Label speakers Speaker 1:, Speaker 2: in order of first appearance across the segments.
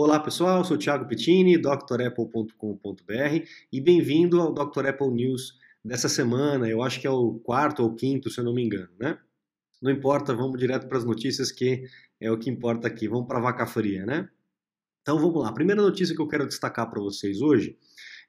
Speaker 1: Olá pessoal, sou Thiago Pettini, drapple.com.br e bem-vindo ao Dr. Apple News dessa semana. Eu acho que é o quarto ou quinto, se eu não me engano, né? Não importa, vamos direto para as notícias que é o que importa aqui. Vamos para a vaca fria, né? Então vamos lá. A primeira notícia que eu quero destacar para vocês hoje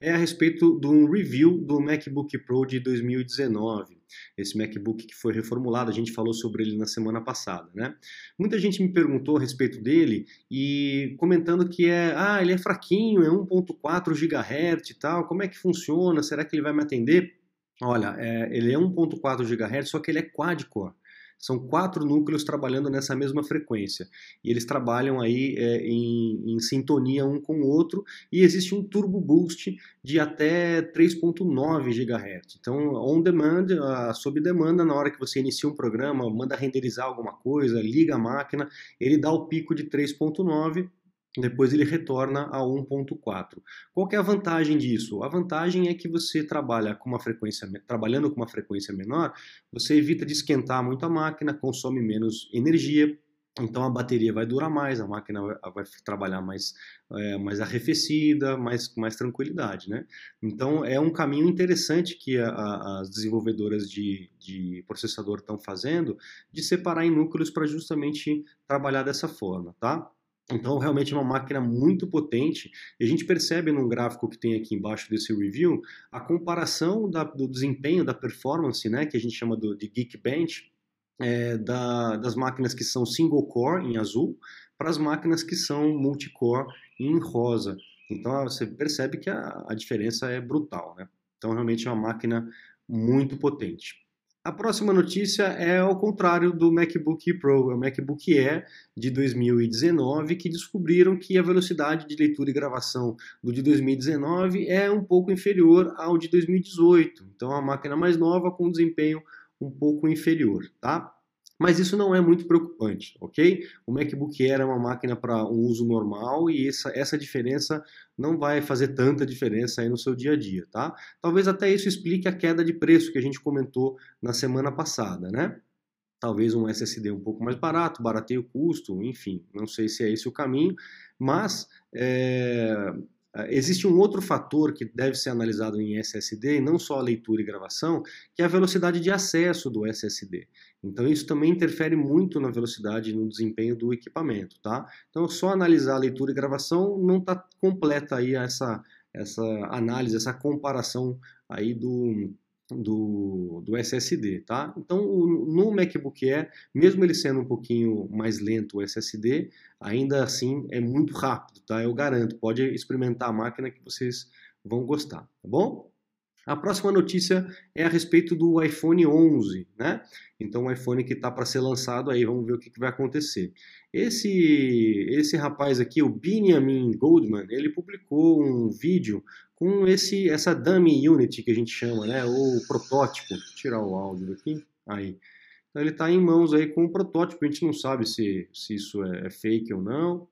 Speaker 1: é a respeito de um review do MacBook Pro de 2019. Esse MacBook que foi reformulado, a gente falou sobre ele na semana passada, né? Muita gente me perguntou a respeito dele e comentando que é, ah, ele é fraquinho, é 1.4 GHz e tal, como é que funciona? Será que ele vai me atender? Olha, é, ele é 1.4 GHz, só que ele é quad-core. São quatro núcleos trabalhando nessa mesma frequência. E eles trabalham aí é, em, em, sintonia um com o outro. E existe um turbo boost de até 3.9 GHz. Então, on demand, sob demanda, na hora que você inicia um programa, manda renderizar alguma coisa, liga a máquina, ele dá o pico de 3.9 depois ele retorna a 1.4. Qual é a vantagem disso? A vantagem é que você trabalha com uma frequência, trabalhando com uma frequência menor, você evita de esquentar muito a máquina, consome menos energia, então a bateria vai durar mais, a máquina vai, trabalhar mais, é, mais arrefecida, mais, com mais tranquilidade. Né? Então é um caminho interessante que a, a, as desenvolvedoras de, de processador estão fazendo de separar em núcleos para justamente trabalhar dessa forma. Tá? Então, realmente é uma máquina muito potente. E a gente percebe num gráfico que tem aqui embaixo desse review a comparação da, do desempenho, da performance, né, que a gente chama do, de Geekbench, é, da, das máquinas que são single core em azul para as máquinas que são multicore em rosa. Então você percebe que a, a diferença é brutal. Né? Então, realmente é uma máquina muito potente. A próxima notícia é ao contrário do MacBook Pro, é o MacBook Air de 2019, que descobriram que a velocidade de leitura e gravação do de 2019 é um pouco inferior ao de 2018. Então, é uma máquina mais nova com desempenho um pouco inferior, tá? Mas isso não é muito preocupante, ok? O MacBook Air é uma máquina para um uso normal e essa, essa diferença não vai fazer tanta diferença aí no seu dia a dia, tá? Talvez até isso explique a queda de preço que a gente comentou na semana passada, né? Talvez um SSD um pouco mais barato, barateie o custo, enfim, não sei se é esse o caminho, mas é, Existe um outro fator que deve ser analisado em SSD, e não só a leitura e gravação, que é a velocidade de acesso do SSD. Então isso também interfere muito na velocidade e no desempenho do equipamento, tá? Então só analisar a leitura e gravação não está completa aí essa, essa análise, essa comparação aí do, do, do SSD, tá? Então, no MacBook Air, mesmo ele sendo um pouquinho mais lento o SSD, ainda assim é muito rápido, tá? Eu garanto, pode experimentar a máquina que vocês vão gostar, tá bom? A próxima notícia é a respeito do iPhone 11, né? Então, o iPhone que está para ser lançado aí, vamos ver o que, que vai acontecer. Esse, esse rapaz aqui, o Benjamin Goldman, ele publicou um vídeo com esse essa dummy unit que a gente chama, né, ou protótipo. Eu tirar o áudio daqui. Aí. Então ele está em mãos aí com um protótipo. A gente não sabe se, se isso é, é fake ou não,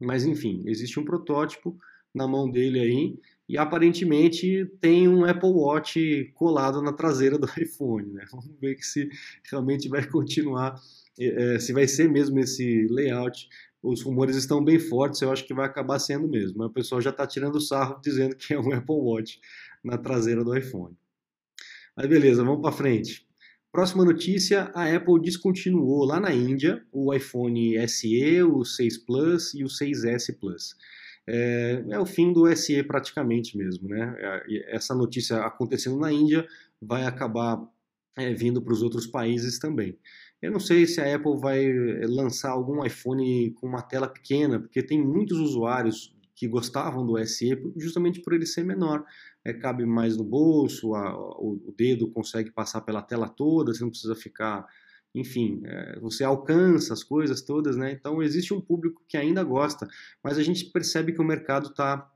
Speaker 1: mas enfim, existe um protótipo na mão dele aí e aparentemente tem um Apple Watch colado na traseira do iPhone. Né? Vamos ver se realmente vai continuar, é, se vai ser mesmo esse layout os rumores estão bem fortes, eu acho que vai acabar sendo mesmo. Mas o pessoal já está tirando sarro dizendo que é um Apple Watch na traseira do iPhone. Mas beleza, vamos para frente. Próxima notícia: a Apple descontinuou lá na Índia o iPhone SE, o 6 Plus e o 6S Plus. É, é o fim do SE praticamente mesmo, né? É, essa notícia acontecendo na Índia vai acabar é, vindo para os outros países também. Eu não sei se a Apple vai lançar algum iPhone com uma tela pequena, porque tem muitos usuários que gostavam do SE justamente por ele ser menor. É, cabe mais no bolso, a, o, o, dedo consegue passar pela tela toda, você não precisa ficar. Enfim, é, você alcança as coisas todas, né? Então existe um público que ainda gosta, mas a gente percebe que o mercado está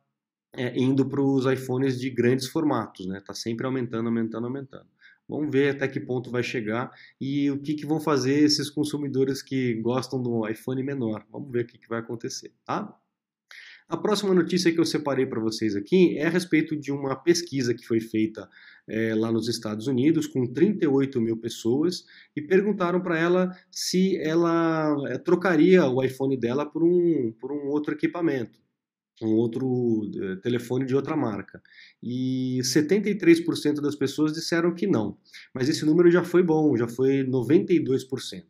Speaker 1: é, indo para os iPhones de grandes formatos, né? Está sempre aumentando, aumentando, aumentando. Vamos ver até que ponto vai chegar e o que, que vão fazer esses consumidores que gostam do iPhone menor. Vamos ver o que, que vai acontecer, tá? A próxima notícia que eu separei para vocês aqui é a respeito de uma pesquisa que foi feita é, lá nos Estados Unidos com 38 mil pessoas e perguntaram para ela se ela é, trocaria o iPhone dela por um, por um outro equipamento um outro eh, telefone de outra marca. E 73% das pessoas disseram que não. Mas esse número já foi bom, já foi 92%.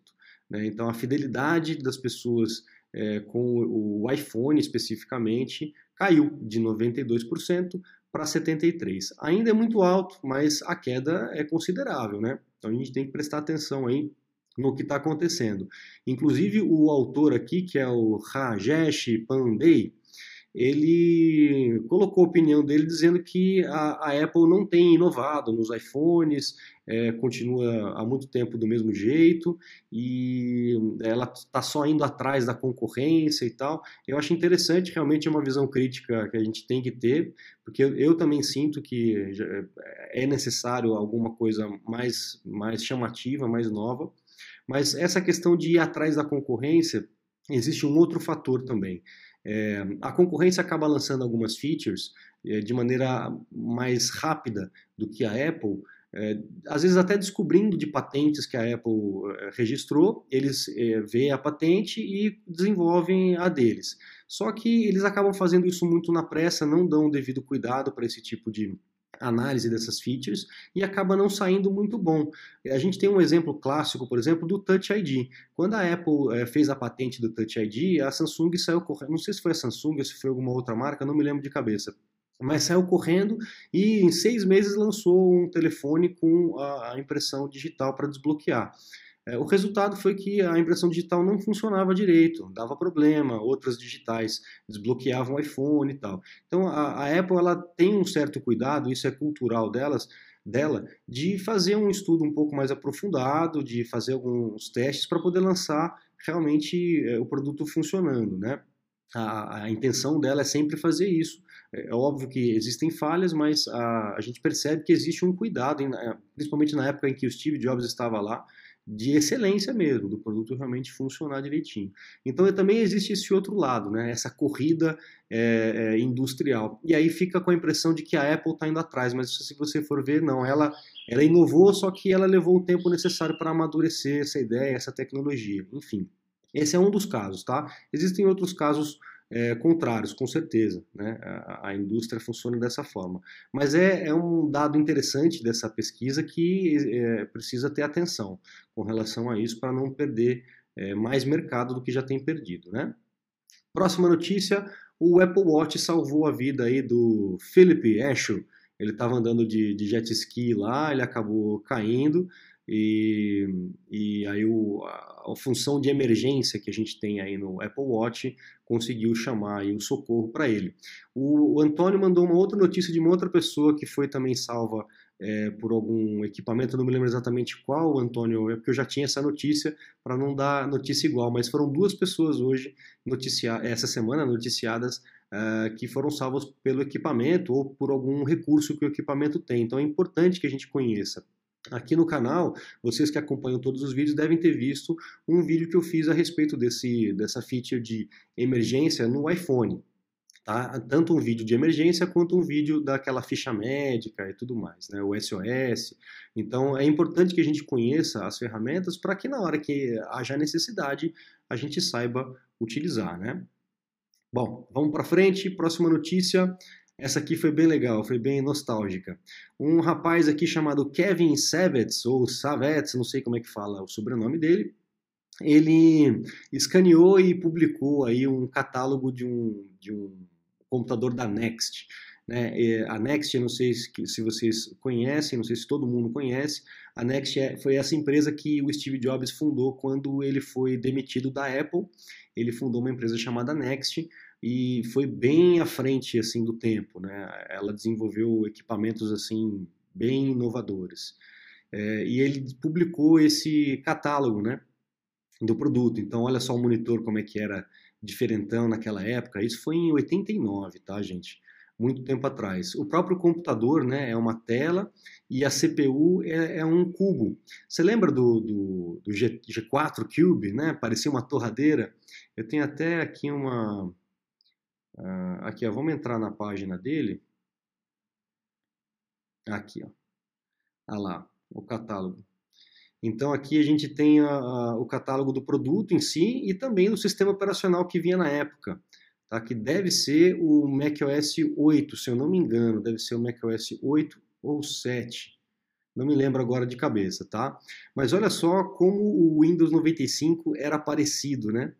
Speaker 1: Né? Então a fidelidade das pessoas é, com o iPhone especificamente caiu de 92% para 73%. Ainda é muito alto, mas a queda é considerável, né? Então a gente tem que prestar atenção aí no que está acontecendo. Inclusive o autor aqui, que é o Rajesh Pandey, ele colocou a opinião dele dizendo que a, a Apple não tem inovado nos iPhones, é, continua há muito tempo do mesmo jeito e ela está só indo atrás da concorrência e tal. Eu acho interessante, realmente é uma visão crítica que a gente tem que ter, porque eu, eu também sinto que é necessário alguma coisa mais, mais chamativa, mais nova. Mas essa questão de ir atrás da concorrência, existe um outro fator também. É, a concorrência acaba lançando algumas features é, de maneira mais rápida do que a Apple, é, às vezes até descobrindo de patentes que a Apple é, registrou, eles é, veem a patente e desenvolvem a deles. Só que eles acabam fazendo isso muito na pressa, não dão o devido cuidado para esse tipo de, análise dessas features e acaba não saindo muito bom. A gente tem um exemplo clássico, por exemplo, do Touch ID. Quando a Apple é, fez a patente do Touch ID, a Samsung saiu correndo, não sei se foi a Samsung ou se foi alguma outra marca, não me lembro de cabeça. Mas saiu correndo e em seis meses lançou um telefone com a impressão digital para desbloquear. É, o resultado foi que a impressão digital não funcionava direito, dava problema, outras digitais desbloqueavam o iPhone e tal. Então a, a Apple ela tem um certo cuidado, isso é cultural delas, dela, de fazer um estudo um pouco mais aprofundado, de fazer alguns testes para poder lançar realmente é, o produto funcionando, né? A, a, intenção dela é sempre fazer isso. É, é óbvio que existem falhas, mas a, a gente percebe que existe um cuidado, principalmente na época em que o Steve Jobs estava lá, de excelência mesmo, do produto realmente funcionar direitinho. Então também existe esse outro lado, né? essa corrida é, é, industrial. E aí fica com a impressão de que a Apple está indo atrás, mas se você for ver, não, ela, ela inovou, só que ela levou o tempo necessário para amadurecer essa ideia, essa tecnologia. Enfim, esse é um dos casos. Tá? Existem outros casos é, contrários, com certeza. Né? A, a, indústria funciona dessa forma. Mas é, é um dado interessante dessa pesquisa que é, precisa ter atenção com relação a isso para não perder é, mais mercado do que já tem perdido. Né? Próxima notícia: o Apple Watch salvou a vida aí do Philip Escher. Ele estava andando de, de jet ski lá, ele acabou caindo e, e aí o, a, a, função de emergência que a gente tem aí no Apple Watch conseguiu chamar aí o socorro para ele. O, o, Antônio mandou uma outra notícia de uma outra pessoa que foi também salva é, por algum equipamento, não me lembro exatamente qual, Antônio, é porque eu já tinha essa notícia para não dar notícia igual, mas foram duas pessoas hoje, essa semana, noticiadas Uh, que foram salvos pelo equipamento ou por algum recurso que o equipamento tem. Então é importante que a gente conheça Aqui no canal, vocês que acompanham todos os vídeos devem ter visto um vídeo que eu fiz a respeito desse, dessa feature de emergência no iPhone. Tá? Tanto um vídeo de emergência quanto um vídeo daquela ficha médica e tudo mais, né? o SOS. Então é importante que a gente conheça as ferramentas para que na hora que haja necessidade a gente saiba utilizar. Né? Bom, vamos para frente. Próxima notícia. Essa aqui foi bem legal, foi bem nostálgica. Um rapaz aqui chamado Kevin Savets, ou Savets, não sei como é que fala o sobrenome dele, ele escaneou e publicou aí um catálogo de um, de um computador da Next. Né? A Next, não sei se vocês conhecem, não sei se todo mundo conhece, a Next é, foi essa empresa que o Steve Jobs fundou quando ele foi demitido da Apple. Ele fundou uma empresa chamada Next, e foi bem à frente assim do tempo, né? Ela desenvolveu equipamentos assim bem inovadores. É, e ele publicou esse catálogo, né, do produto. Então, olha só o monitor como é que era diferentão naquela época. Isso foi em 89, tá, gente? Muito tempo atrás. O próprio computador, né, é uma tela e a CPU é, é um cubo. Você lembra do, do, do G, G4 Cube, né? Parecia uma torradeira. Eu tenho até aqui uma Uh, aqui, ó, vamos entrar na página dele. Aqui, ó. Ah lá, o catálogo. Então aqui a gente tem a, a, o catálogo do produto em si e também do sistema operacional que vinha na época, tá? que deve ser o macOS 8, se eu não me engano, deve ser o macOS 8 ou 7. Não me lembro agora de cabeça, tá? Mas olha só como o Windows 95 era parecido, né?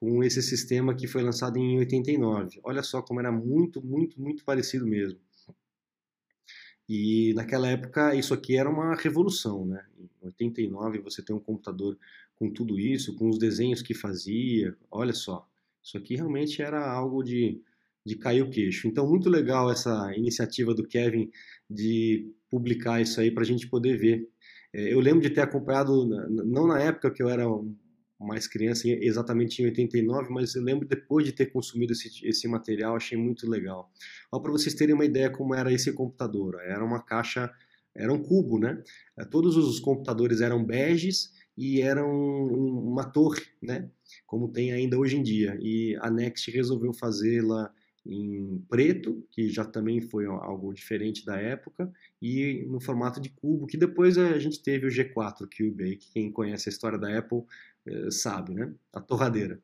Speaker 1: Com esse sistema que foi lançado em 89. Olha só como era muito, muito, muito parecido mesmo. E naquela época isso aqui era uma revolução, né? Em 89 você tem um computador com tudo isso, com os desenhos que fazia, olha só. Isso aqui realmente era algo de, de cair o queixo. Então, muito legal essa iniciativa do Kevin de publicar isso aí para a gente poder ver. É, eu lembro de ter acompanhado, não na época que eu era mais criança, exatamente em 89, mas eu lembro depois de ter consumido esse, esse material, achei muito legal. Para vocês terem uma ideia como era esse computador, era uma caixa, era um cubo, né? É, todos os computadores eram beges e eram uma torre, né? Como tem ainda hoje em dia. E a Next resolveu fazê-la em preto, que já também foi algo diferente da época, e no formato de cubo, que depois a gente teve o G4 Cube, aí, que quem conhece a história da Apple eh, sabe, né? A torradeira.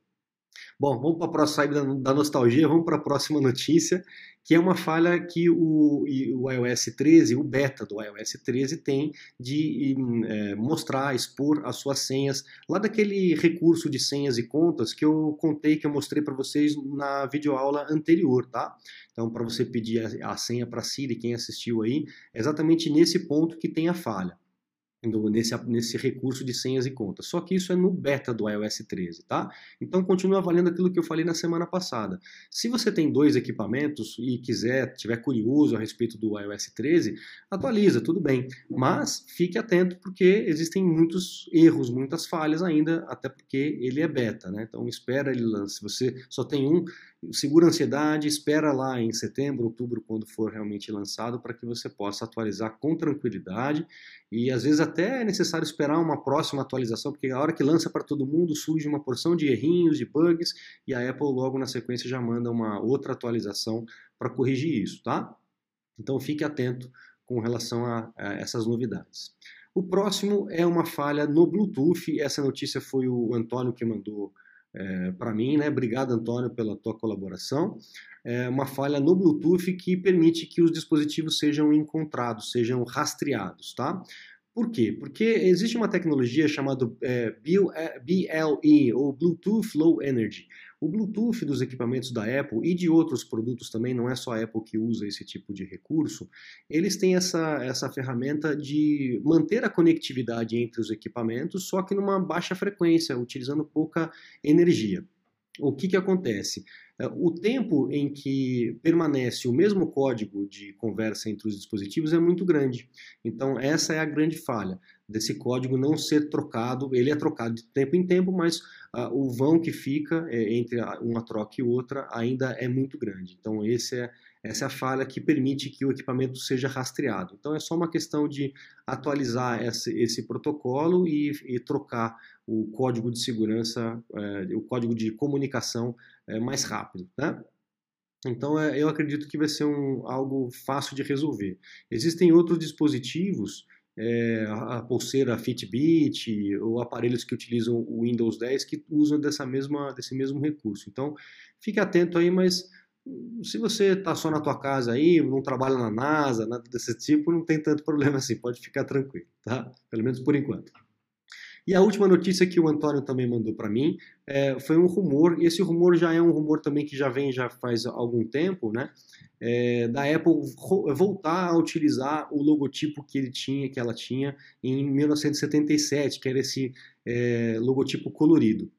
Speaker 1: Bom, vamos para a próxima da, da nostalgia, vamos para a próxima notícia, que é uma falha que o, o, iOS 13, o beta do iOS 13 tem de é, mostrar, expor as suas senhas lá daquele recurso de senhas e contas que eu contei, que eu mostrei para vocês na videoaula anterior, tá? Então, para você pedir a, a senha para Siri, quem assistiu aí, é exatamente nesse ponto que tem a falha nesse, nesse recurso de senhas e contas. Só que isso é no beta do iOS 13, tá? Então continua valendo aquilo que eu falei na semana passada. Se você tem dois equipamentos e quiser, tiver curioso a respeito do iOS 13, atualiza, tudo bem. Mas fique atento porque existem muitos erros, muitas falhas ainda, até porque ele é beta, né? Então espera ele lance. Se você só tem um, segura a ansiedade, espera lá em setembro, outubro, quando for realmente lançado, para que você possa atualizar com tranquilidade. E às vezes até é necessário esperar uma próxima atualização, porque a hora que lança para todo mundo surge uma porção de errinhos, de bugs, e a Apple logo na sequência já manda uma outra atualização para corrigir isso, tá? Então fique atento com relação a, a essas novidades. O próximo é uma falha no Bluetooth. Essa notícia foi o Antônio que mandou é, para mim, né? Obrigado, Antônio, pela tua colaboração. É uma falha no Bluetooth que permite que os dispositivos sejam encontrados, sejam rastreados, tá? Por quê? Porque existe uma tecnologia chamada é, BLE, ou Bluetooth Low Energy. O Bluetooth dos equipamentos da Apple e de outros produtos também, não é só a Apple que usa esse tipo de recurso, eles têm essa, essa ferramenta de manter a conectividade entre os equipamentos, só que numa baixa frequência, utilizando pouca energia. O que, que acontece? O tempo em que permanece o mesmo código de conversa entre os dispositivos é muito grande. Então, essa é a grande falha desse código não ser trocado. Ele é trocado de tempo em tempo, mas uh, o vão que fica é, entre uma troca e outra ainda é muito grande. Então, é, essa é a falha que permite que o equipamento seja rastreado. Então, é só uma questão de atualizar esse, esse protocolo e, e, trocar o código de segurança, é, o código de comunicação é, mais rápido, né? Então é, eu acredito que vai ser um, algo fácil de resolver. Existem outros dispositivos, é, a pulseira Fitbit ou aparelhos que utilizam o Windows 10 que usam dessa mesma, desse mesmo recurso. Então fique atento aí, mas se você está só na tua casa aí, não trabalha na NASA, nada desse tipo, não tem tanto problema assim, pode ficar tranquilo, tá? Pelo menos por enquanto. E a última notícia que o Antônio também mandou para mim é, foi um rumor, e esse rumor já é um rumor também que já vem já faz algum tempo, né? É, da Apple voltar a utilizar o logotipo que ele tinha, que ela tinha em 1977, que era esse é, logotipo colorido.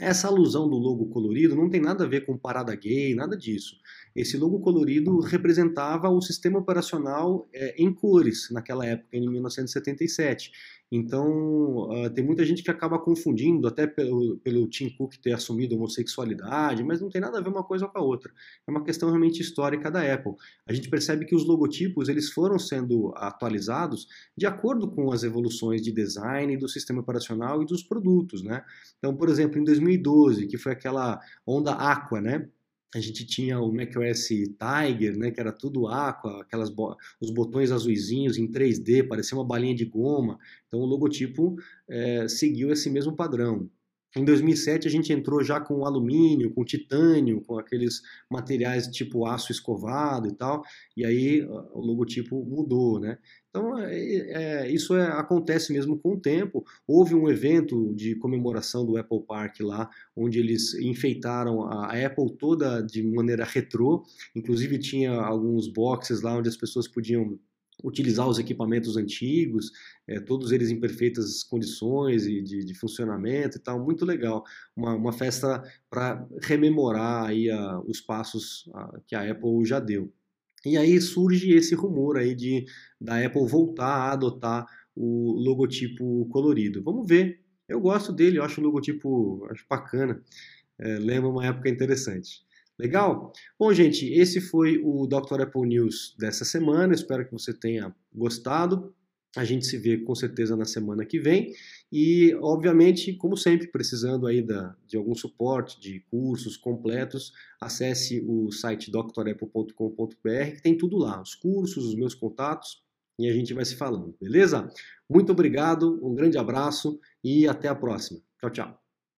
Speaker 1: Essa alusão do logo colorido não tem nada a ver com parada gay, nada disso. Esse logo colorido representava o sistema operacional é, em cores naquela época, em 1977. Então, uh, tem muita gente que acaba confundindo, até pelo, pelo Tim Cook ter assumido homossexualidade, mas não tem nada a ver uma coisa com a outra. É uma questão realmente histórica da Apple. A gente percebe que os logotipos eles foram sendo atualizados de acordo com as evoluções de design do sistema operacional e dos produtos, né? Então, por exemplo, em 2012, que foi aquela onda Aqua, né? A gente tinha o macOS Tiger, né, que era tudo aqua, aquelas bo os botões azuisinhos em 3D, parecia uma balinha de goma. Então o logotipo é, seguiu esse mesmo padrão. Em 2007 a gente entrou já com alumínio, com titânio, com aqueles materiais tipo aço escovado e tal, e aí o logotipo mudou, né? Então é, é, isso é, acontece mesmo com o tempo. Houve um evento de comemoração do Apple Park lá, onde eles enfeitaram a Apple toda de maneira retrô, inclusive tinha alguns boxes lá onde as pessoas podiam utilizar os equipamentos antigos, é, todos eles em perfeitas condições e de, de funcionamento e tal, muito legal. Uma, uma festa para rememorar aí a, os passos a, que a Apple já deu. E aí surge esse rumor aí de da Apple voltar a adotar o logotipo colorido. Vamos ver. Eu gosto dele, eu acho o logotipo acho bacana. É, lembra uma época interessante. Legal? Bom, gente, esse foi o Dr. Apple News dessa semana. Espero que você tenha gostado. A gente se vê com certeza na semana que vem. E, obviamente, como sempre, precisando aí da, de algum suporte, de cursos completos, acesse o site drapple.com.br, que tem tudo lá, os cursos, os meus contatos, e a gente vai se falando, beleza? Muito obrigado, um grande abraço e até a próxima. Tchau, tchau.